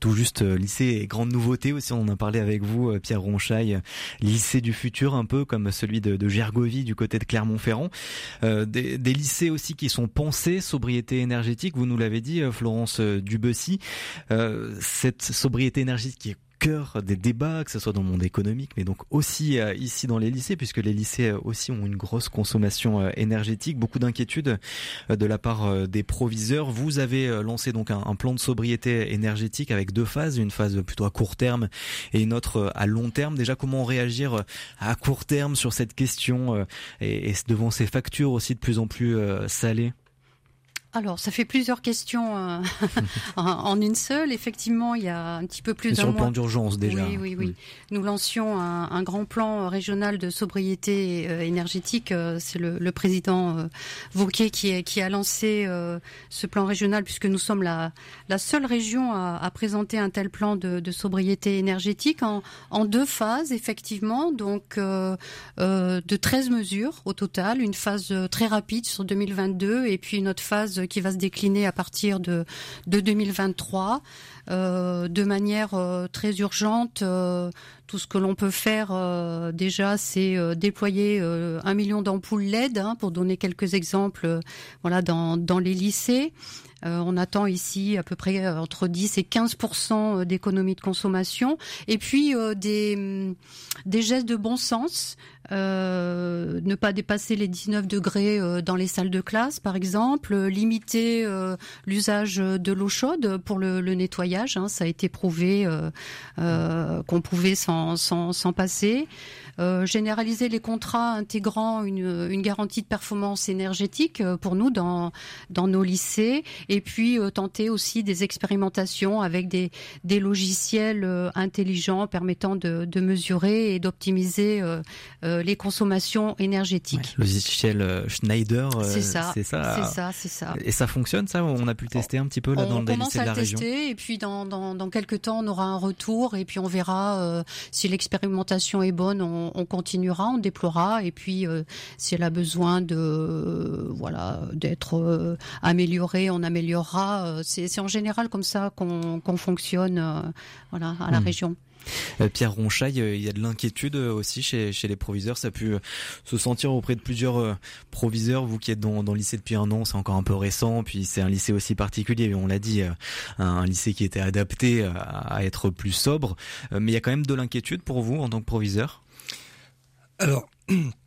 tout juste euh, lycée et grande nouveauté aussi, on en a parlé avec vous, euh, Pierre Ronchaille, lycée du futur un peu comme celui de, de Gergovie du côté de Clermont-Ferrand. Euh, des, lycées aussi qui sont pensés, sobriété énergétique, vous nous l'avez dit, Florence Dubessy. cette sobriété énergétique qui est cœur des débats, que ce soit dans le monde économique, mais donc aussi euh, ici dans les lycées, puisque les lycées euh, aussi ont une grosse consommation euh, énergétique, beaucoup d'inquiétudes de la part des proviseurs. Vous avez lancé donc un, plan de sobriété énergétique avec deux phases, une phase plutôt à court terme et une autre à long terme. Déjà, comment réagir à court terme sur cette question et, et devant ces factures aussi de plus en plus salées? Alors, ça fait plusieurs questions euh, *laughs* en, une seule. Effectivement, il y a un petit peu plus d'un. Sur le plan d'urgence déjà. Oui, oui, oui. Nous lancions un, grand plan régional de sobriété euh, énergétique. Euh, c'est le, président Vauquier qui, qui, a lancé ce plan régional puisque nous sommes la, la seule région à, présenter un tel plan de, sobriété énergétique en, en, deux phases, effectivement. Donc, de 13 mesures au total. Une phase très rapide sur 2022 et puis une autre phase qui va se décliner à partir de, de 2023 euh, de manière euh, très urgente. Euh, tout ce que l'on peut faire déjà, c'est déployer un million d'ampoules LED, hein, pour donner quelques exemples. voilà, dans, les lycées. on attend ici à peu près entre 10 et 15 d'économie de consommation. Et puis des, des gestes de bon sens. Euh, ne pas dépasser les 19 degrés euh, dans les salles de classe, par exemple, limiter euh, l'usage de l'eau chaude pour le, nettoyage. Hein, ça a été prouvé qu'on pouvait s'en passer. Euh, généraliser les contrats intégrant une, une, garantie de performance énergétique euh, pour nous dans, dans nos lycées, et puis euh, tenter aussi des expérimentations avec des, des logiciels intelligents permettant de, de mesurer et d'optimiser les consommations énergétiques. le logiciel Schneider, c'est ça, c'est ça, ça, c'est ça. Et ça fonctionne, ça On a pu tester un petit peu là dans le lycée de la région. On commence à le tester, et puis dans, dans, dans quelques temps, on aura un retour, et puis on verra si l'expérimentation est bonne. On, on, on, continuera, on déploiera, et puis si elle a besoin de voilà d'être améliorée, on améliorera. C'est en général comme ça qu'on fonctionne, voilà, à la hmm. région. Euh, Pierre Ronchaille, euh, il y a de l'inquiétude euh, aussi chez, les proviseurs. Ça a pu se sentir auprès de plusieurs proviseurs. Vous qui êtes dans, le lycée depuis un an, c'est encore un peu récent. Puis c'est un lycée aussi particulier. On l'a dit, un, lycée qui était adapté à, être plus sobre. Mais il y a quand même de l'inquiétude pour vous en tant que proviseur? Alors. *clears throat*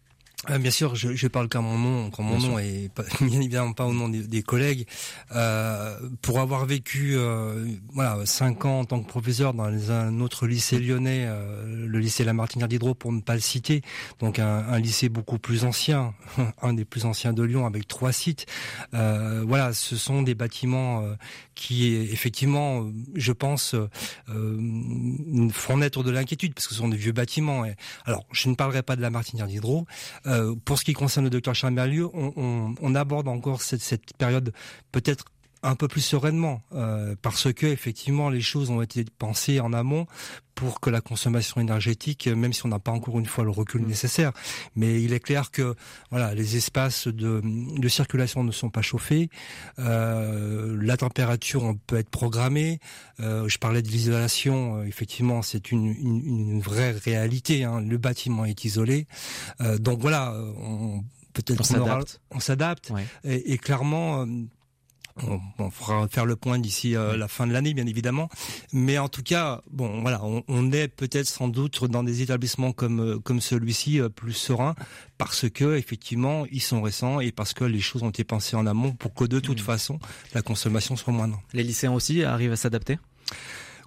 Euh, bien sûr, je, je parle qu'à mon nom, quand mon nom est *laughs* bien évidemment pas au nom des, collègues. Euh, pour avoir vécu, euh, voilà, cinq ans en tant que professeur dans un autre lycée lyonnais, euh, le lycée Lamartinière d'Hydro, pour ne pas le citer, donc un, un, lycée beaucoup plus ancien, *laughs* un des plus anciens de Lyon, avec trois sites. voilà, ce sont des bâtiments qui, effectivement, je pense, font naître de l'inquiétude parce que ce sont des vieux bâtiments. Et, alors, je ne parlerai pas de la Martinière d'Hydro. Euh, pour ce qui concerne le docteur Charles on, aborde encore cette période peut-être un peu plus sereinement euh, parce que effectivement les choses ont été pensées en amont pour que la consommation énergétique, même si on n'a pas encore une fois le recul mm. nécessaire, mais il est clair que voilà les espaces de, de circulation ne sont pas chauffés, euh, la température on peut être programmée. Euh, je parlais de l'isolation, euh, effectivement c'est une, une, une, vraie réalité. Hein, le bâtiment est isolé, euh, donc voilà, on, peut-être on s'adapte, et, et, clairement on, on, fera faire le point d'ici euh, la fin de l'année, bien évidemment. Mais en tout cas, bon, voilà, on, on est peut-être sans doute dans des établissements comme euh, comme celui-ci euh, plus serein parce que effectivement ils sont récents et parce que les choses ont été pensées en amont pour que de toute mmh. façon la consommation soit moindre. Les lycéens aussi arrivent à s'adapter?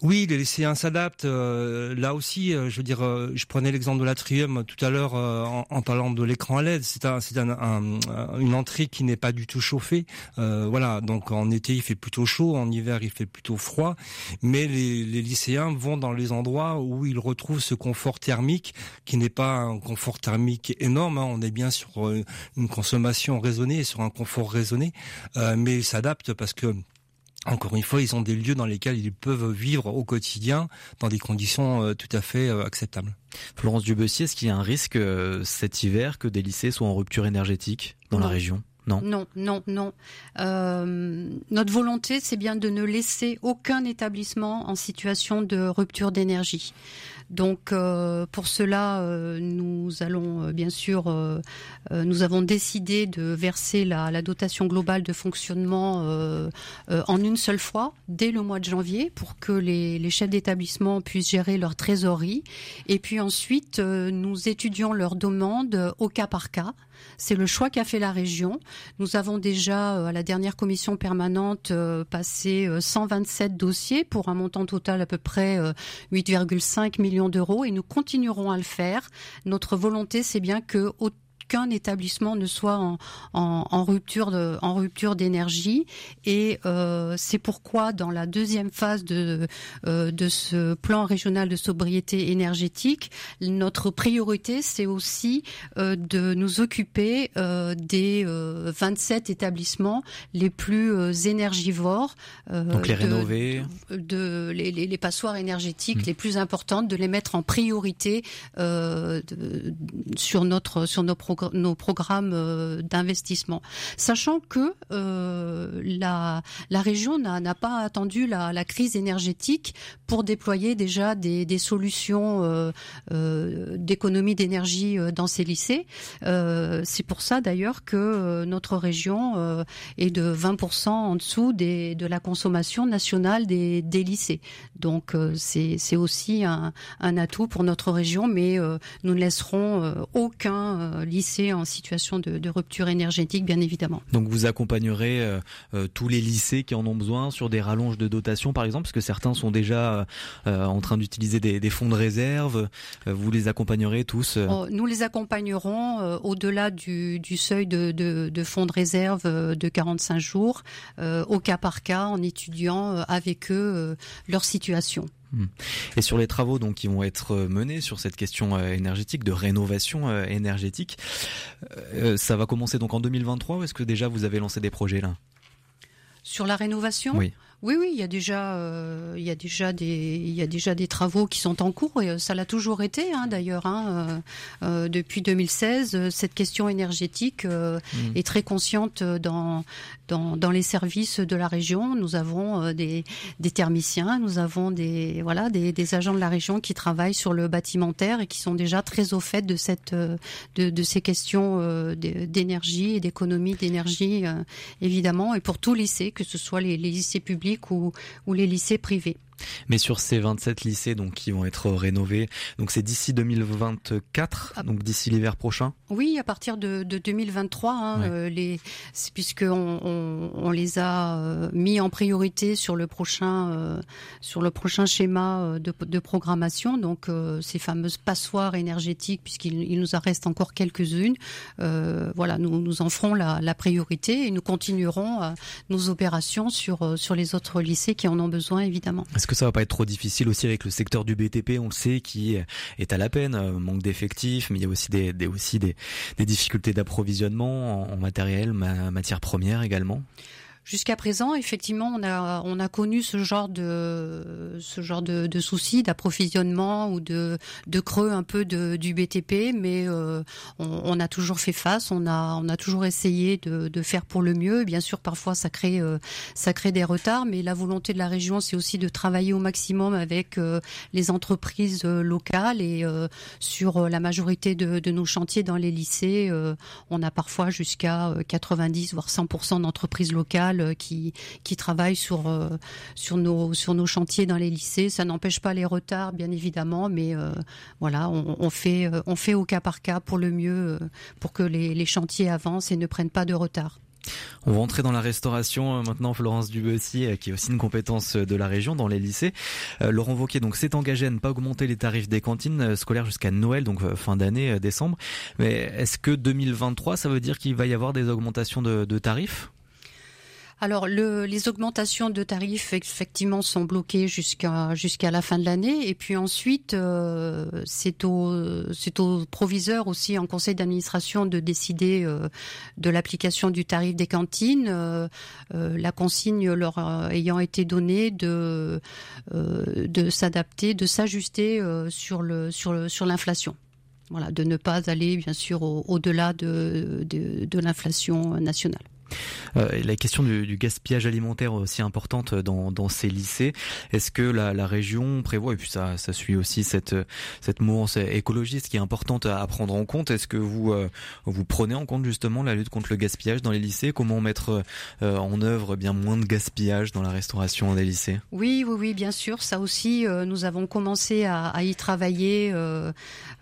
Oui, les lycéens s'adaptent. Euh, là aussi, euh, je veux dire, euh, je prenais l'exemple de l'atrium tout à l'heure en, parlant de l'écran LED. C'est un, c'est un, une entrée qui n'est pas du tout chauffée. voilà, donc en été il fait plutôt chaud, en hiver il fait plutôt froid. Mais les, lycéens vont dans les endroits où ils retrouvent ce confort thermique qui n'est pas un confort thermique énorme. Hein. On est bien sur une consommation raisonnée sur un confort raisonné, mais ils s'adaptent parce que encore une fois, ils ont des lieux dans lesquels ils peuvent vivre au quotidien dans des conditions euh, tout à fait euh, acceptables. Florence Dubessier, est-ce qu'il y a un risque euh, cet hiver que des lycées soient en rupture énergétique dans la région? Non. Non, non, non. notre volonté, c'est bien de ne laisser aucun établissement en situation de rupture d'énergie. Donc euh, pour cela, euh, nous allons euh, bien sûr, nous avons décidé de verser la, dotation globale de fonctionnement en une seule fois dès le mois de janvier pour que les, les chefs d'établissement puissent gérer leur trésorerie. Et puis ensuite, nous étudions leurs demandes au cas par cas. C'est le choix qu'a fait la région. Nous avons déjà, euh, à la dernière commission permanente, euh, passé 127 euh, dossiers pour un montant total à peu près 8,5 millions d'euros et nous continuerons à le faire. Notre volonté, c'est bien que qu'un établissement ne soit en, en, en rupture de, en rupture d'énergie. Et euh, c'est pourquoi dans la deuxième phase de euh, de ce plan régional de sobriété énergétique notre priorité c'est aussi euh, de nous occuper des 27 euh, établissements les plus énergivores donc les rénover de, les, les, les, passoires énergétiques mmh. les plus importantes de les mettre en priorité sur notre sur nos programmes nos programmes euh, d'investissement, sachant que euh, la, la région n'a pas attendu la, crise énergétique pour déployer déjà des, des solutions euh, d'économie d'énergie dans ces lycées. C'est pour ça d'ailleurs que notre région est de 20% en dessous des, de la consommation nationale des, des lycées. Donc c'est aussi un, atout pour notre région, mais nous ne laisserons aucun lycée en situation de, rupture énergétique, bien évidemment. Donc vous accompagnerez euh, euh, tous les lycées qui en ont besoin sur des rallonges de dotation, par exemple, parce que certains sont déjà euh, en train d'utiliser des, fonds de réserve. vous les accompagnerez tous oh, Nous les accompagnerons au-delà du, seuil de, fonds de réserve de 45 jours, au cas par cas, en étudiant avec eux leur situation. Hmm. Et sur les travaux donc qui vont être euh, menés sur cette question euh, énergétique, de rénovation euh, énergétique, ça va commencer donc en 2023 ou est-ce que déjà vous avez lancé des projets là? Sur la rénovation? Oui. Oui, oui, il y a déjà, euh, il y a déjà des, il y a déjà des travaux qui sont en cours et ça l'a toujours été, hein, d'ailleurs. Hein, euh, depuis 2016, cette question énergétique mmh. est très consciente dans, dans, les services de la région. Nous avons des, des thermiciens, nous avons des, voilà, des, agents de la région qui travaillent sur le bâtimentaire et qui sont déjà très au fait de de ces questions d'énergie et d'économie d'énergie, évidemment, et pour tous les lycées, que ce soit les, lycées publics ou les lycées privés. Mais sur ces 27 lycées donc qui vont être rénovés, donc c'est d'ici 2024, ah. donc d'ici l'hiver prochain. Oui, à partir de, de 2023, hein, euh, les, puisque on, on, on, les a euh, mis en priorité sur le prochain euh, sur le prochain schéma de, de programmation. Donc euh, ces fameuses passoires énergétiques, puisqu'il il nous en reste encore quelques-unes. voilà, nous nous en ferons la, la priorité et nous continuerons nos opérations sur sur les autres lycées qui en ont besoin évidemment que ça va pas être trop difficile aussi avec le secteur du BTP, on le sait, qui est à la peine, euh, manque d'effectifs, mais il y a aussi des, aussi des, difficultés d'approvisionnement en, matériel, ma, matière première également. Jusqu'à présent, effectivement, on a on a connu ce genre de ce genre de, de soucis d'approvisionnement ou de de creux un peu de, du BTP, mais euh, on, on, a toujours fait face. On a on a toujours essayé de, de faire pour le mieux. Bien sûr, parfois ça crée euh, ça crée des retards, mais la volonté de la région, c'est aussi de travailler au maximum avec euh, les entreprises euh, locales et euh, sur la majorité de, de, nos chantiers dans les lycées, on a parfois jusqu'à 90 voire 100 d'entreprises locales euh, qui, qui travaillent sur, euh, sur, nos, chantiers dans les lycées. Ça n'empêche pas les retards, bien évidemment, mais euh, voilà, on, fait, au cas par cas pour le mieux, pour que les, chantiers avancent et ne prennent pas de retard. On va entrer dans la restauration maintenant, Florence Dubessy, qui est aussi une compétence de la région dans les lycées. Laurent Vauquier donc s'est engagé à ne pas augmenter les tarifs des cantines scolaires jusqu'à Noël, donc fin d'année, décembre. Mais est-ce que 2023, ça veut dire qu'il va y avoir des augmentations de tarifs? Alors, le, les augmentations de tarifs, effectivement, sont bloquées jusqu'à jusqu'à la fin de l'année. Et puis ensuite, euh, c'est au, c'est au proviseur aussi, en conseil d'administration, de décider euh, de l'application du tarif des cantines. Euh, euh la consigne leur ayant été donnée de, euh, de s'adapter, de s'ajuster sur le sur le, sur l'inflation. Voilà, de ne pas aller, bien sûr, au-delà au de, de, de l'inflation nationale. Euh, la question du, gaspillage alimentaire aussi importante dans, ces lycées. Est-ce que la, région prévoit, et puis ça, suit aussi cette, cette mouvance écologiste qui est importante à, prendre en compte, est-ce que vous, euh, vous prenez en compte justement la lutte contre le gaspillage dans les lycées? Comment mettre euh, en œuvre bien moins de gaspillage dans la restauration des lycées? Oui, oui, oui, bien sûr. Ça aussi, nous avons commencé à, y travailler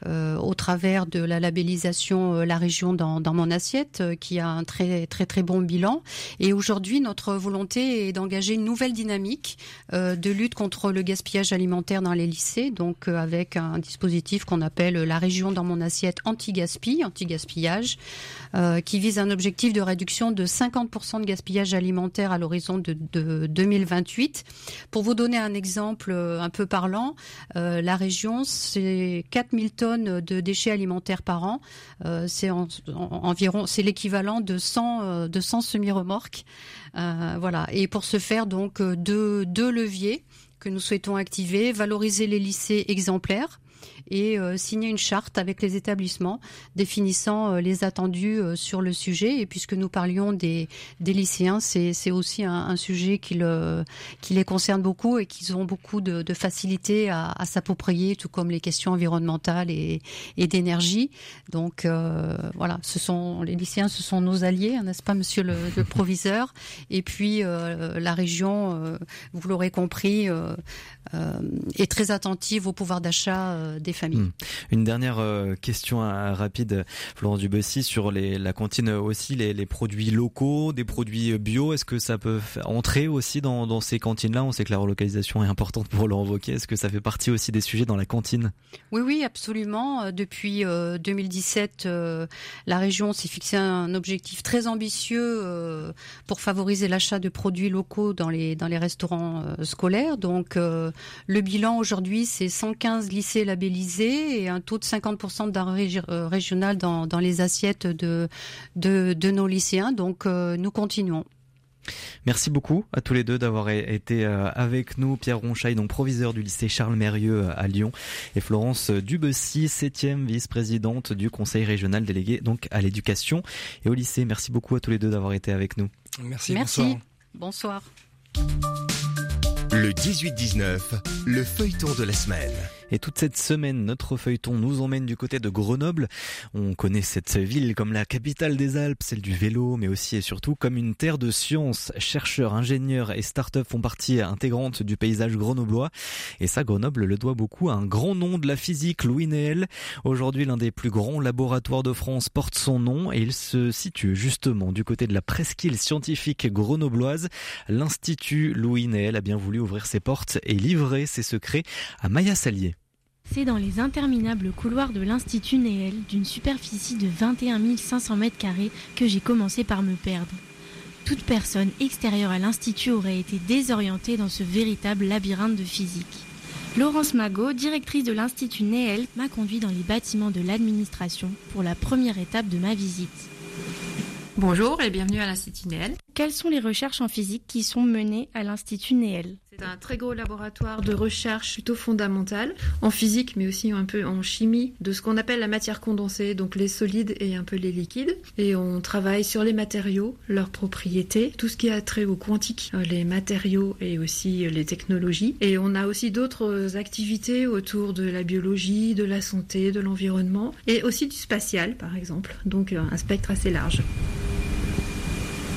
au travers de la labellisation La région dans, dans mon assiette, qui a un très, très, très bon bilan. Et aujourd'hui, notre volonté est d'engager une nouvelle dynamique euh, de lutte contre le gaspillage alimentaire dans les lycées, donc euh, avec un dispositif qu'on appelle la région dans mon assiette anti-gaspi, anti-gaspillage, euh, qui vise un objectif de réduction de 50% de gaspillage alimentaire à l'horizon de, de, 2028. Pour vous donner un exemple un peu parlant, la région, c'est 4000 tonnes de déchets alimentaires par an. C'est en, en, environ, c'est l'équivalent de 100, de 100 semi-remorques. Euh, voilà. Et pour ce faire, donc, deux, deux leviers que nous souhaitons activer, valoriser les lycées exemplaires et euh, signer une charte avec les établissements définissant euh, les attendus euh, sur le sujet. Et puisque nous parlions des, des lycéens, c'est aussi un, sujet qui, le, qui les concerne beaucoup et qu'ils ont beaucoup de, de facilité à, à s'approprier, tout comme les questions environnementales et, et d'énergie. Donc euh, voilà, ce sont les lycéens, ce sont nos alliés, n'est-ce pas, Monsieur le, le proviseur? Et puis euh, la région, euh, vous l'aurez compris, est très attentive au pouvoir d'achat des Hmm. Une dernière euh, question euh, rapide, Florence Dubessy, sur les, la cantine aussi, les, les, produits locaux, des produits bio. Est-ce que ça peut entrer aussi dans, dans ces cantines-là? On sait que la relocalisation est importante pour le renvoquer. Est-ce que ça fait partie aussi des sujets dans la cantine? Oui, oui, absolument. Euh, depuis 2017, la région s'est fixé un objectif très ambitieux pour favoriser l'achat de produits locaux dans les, dans les restaurants scolaires. Donc, le bilan aujourd'hui, c'est 115 lycées labellisés et un taux de 50% denrées euh, régionales dans, dans les assiettes de, de, de nos lycéens. Donc euh, nous continuons. Merci beaucoup à tous les deux d'avoir été euh, avec nous. Pierre Ronchaille, donc proviseur du lycée Charles Mérieux à Lyon, et Florence Dubessy, septième vice-présidente du conseil régional délégué donc à l'éducation et au lycée. Merci beaucoup à tous les deux d'avoir été avec nous. Merci. Merci. bonsoir. Le 18-19, le feuilleton de la semaine. Et toute cette semaine, notre feuilleton nous emmène du côté de Grenoble. On connaît cette ville comme la capitale des Alpes, celle du vélo, mais aussi et surtout comme une terre de sciences. Chercheurs, ingénieurs et start-up font partie intégrante du paysage grenoblois. Et ça, Grenoble le doit beaucoup à un grand nom de la physique, Louis Néel. Aujourd'hui, l'un des plus grands laboratoires de France porte son nom et il se situe justement du côté de la presqu'île scientifique grenobloise. L'Institut Louis Néel a bien voulu ouvrir ses portes et livrer ses secrets à Maya Salier. C'est dans les interminables couloirs de l'Institut Néel, d'une superficie de 21 500 mètres carrés, que j'ai commencé par me perdre. Toute personne extérieure à l'Institut aurait été désorientée dans ce véritable labyrinthe de physique. Laurence Magot, directrice de l'Institut Néel, m'a conduit dans les bâtiments de l'administration pour la première étape de ma visite. Bonjour et bienvenue à l'Institut Néel. Quelles sont les recherches en physique qui sont menées à l'Institut Néel? Un très gros laboratoire de recherche plutôt fondamentale en physique mais aussi un peu en chimie de ce qu'on appelle la matière condensée, donc les solides et un peu les liquides. Et on travaille sur les matériaux, leurs propriétés, tout ce qui a trait au quantique, euh, les matériaux et aussi euh, les technologies. Et on a aussi d'autres activités autour de la biologie, de la santé, de l'environnement et aussi du spatial par exemple. Donc euh, un spectre assez large.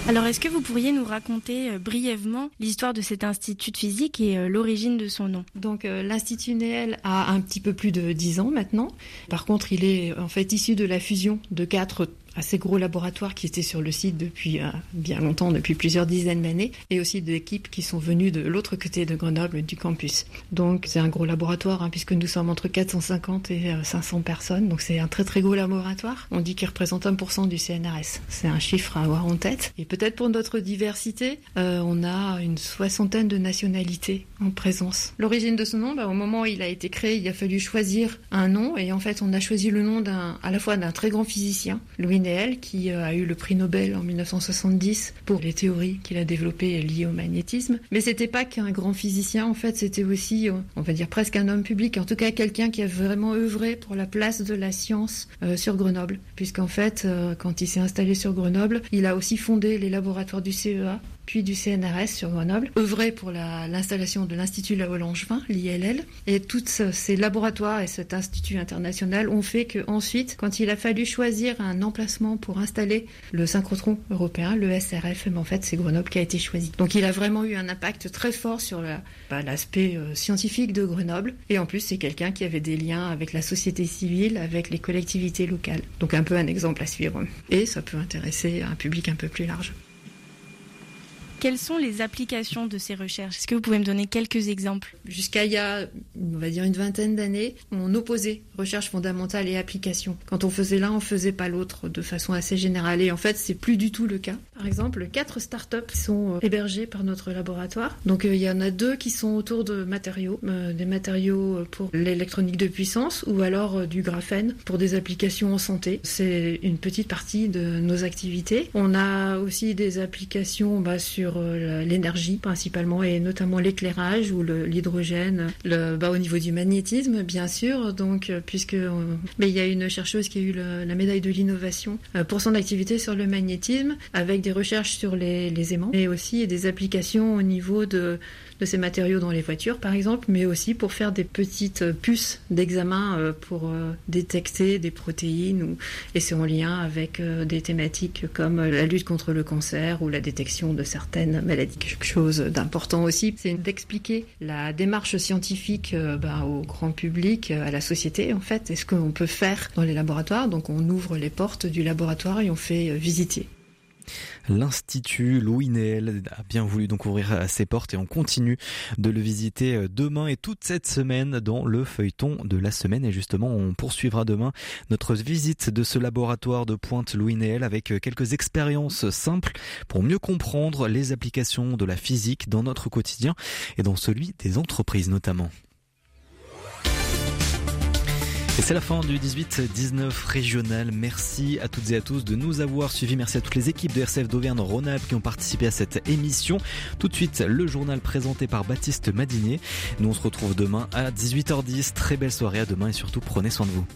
Alors, est-ce que vous pourriez nous raconter euh, brièvement l'histoire de cet institut de physique et euh, l'origine de son nom? Donc, euh, l'Institut Néel a un petit peu plus de 10 ans maintenant. Par contre, il est en fait issu de la fusion de quatre assez gros laboratoires qui étaient sur le site depuis euh, bien longtemps, depuis plusieurs dizaines d'années, et aussi d'équipes qui sont venues de l'autre côté de Grenoble, du campus. Donc c'est un gros laboratoire, hein, puisque nous sommes entre 450 et 500 personnes, donc c'est un très très gros laboratoire. On dit qu'il représente 1% du CNRS. C'est un chiffre à avoir en tête. Et peut-être pour notre diversité, euh, on a une soixantaine de nationalités en présence. L'origine de ce nom, bah, au moment où il a été créé, il a fallu choisir un nom, et en fait on a choisi le nom à la fois d'un très grand physicien, Louis qui euh, a eu le prix Nobel en 1970 pour les théories qu'il a développées liées au magnétisme. Mais c'était pas qu'un grand physicien, en fait, c'était aussi, euh, on va dire presque un homme public, en tout cas quelqu'un qui a vraiment œuvré pour la place de la science euh, sur Grenoble. Puisqu'en fait, quand il s'est installé sur Grenoble, il a aussi fondé les laboratoires du CEA puis du CNRS sur Grenoble, œuvré pour l'installation de l'Institut La Langevin, l'ILL. Et tous ces laboratoires et cet institut international ont fait qu'ensuite, quand il a fallu choisir un emplacement pour installer le synchrotron européen, le SRF, en fait, c'est Grenoble qui a été choisi. Donc il a vraiment eu un impact très fort sur bah, l'aspect euh, scientifique de Grenoble. Et en plus, c'est quelqu'un qui avait des liens avec la société civile, avec les collectivités locales. Donc un peu un exemple à suivre. Et ça peut intéresser un public un peu plus large. Quelles sont les applications de ces recherches? Est-ce que vous pouvez me donner quelques exemples? Jusqu'à il y a, on va dire, une vingtaine d'années, on opposait recherche fondamentale et application. Quand on faisait l'un, on faisait pas l'autre de façon assez générale. Et en fait, c'est plus du tout le cas. Par exemple, quatre startups sont euh, hébergées par notre laboratoire. Donc, euh, il y en a deux qui sont autour de matériaux, euh, des matériaux pour l'électronique de puissance ou alors du graphène pour des applications en santé. C'est une petite partie de nos activités. On a aussi des applications bah, sur euh, l'énergie principalement et notamment l'éclairage ou l'hydrogène, le, bah, au niveau du magnétisme bien sûr. Donc euh, puisque mais il y a une chercheuse qui a eu la médaille de l'innovation euh, pour son activité sur le magnétisme avec des recherches sur les, les aimants et aussi des applications au niveau de de ces matériaux dans les voitures, par exemple, mais aussi pour faire des petites puces d'examen euh, pour euh, détecter des protéines. Et c'est en lien avec euh, des thématiques comme la lutte contre le cancer ou la détection de certaines maladies. Quelque chose d'important aussi, c'est d'expliquer la démarche scientifique ben, au grand public, à la société, en fait, et ce qu'on peut faire dans les laboratoires. Donc on ouvre les portes du laboratoire et on fait visiter. L'Institut Louis Néel a bien voulu donc ouvrir ses portes et on continue de le visiter euh, demain et toute cette semaine dans le feuilleton de la semaine. Et justement, on poursuivra demain notre visite de ce laboratoire de Pointe Louis Néel avec euh, quelques expériences simples pour mieux comprendre les applications de la physique dans notre quotidien et dans celui des entreprises notamment. Et c'est la fin du 18-19 régional. Merci à toutes et à tous de nous avoir suivis. Merci à toutes les équipes de RCF d'Auvergne-Rhône-Alpes qui ont participé à cette émission. Tout de suite, le journal présenté par Baptiste Madinier. Nous, on se retrouve demain à 18h10. Très belle soirée à demain et surtout prenez soin de vous.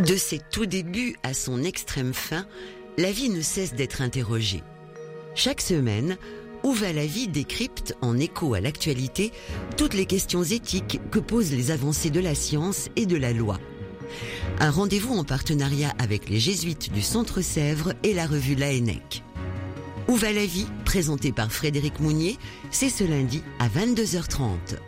De ses tout débuts à son extrême fin, la vie ne cesse d'être interrogée. Chaque semaine, Où va la vie décrypte, en écho à l'actualité, toutes les questions éthiques que posent les avancées de la science et de la loi. Un rendez-vous en partenariat avec les jésuites du Centre Sèvres et la revue Laennec. Où va la vie, présenté par Frédéric Mounier, c'est ce lundi à 22h30.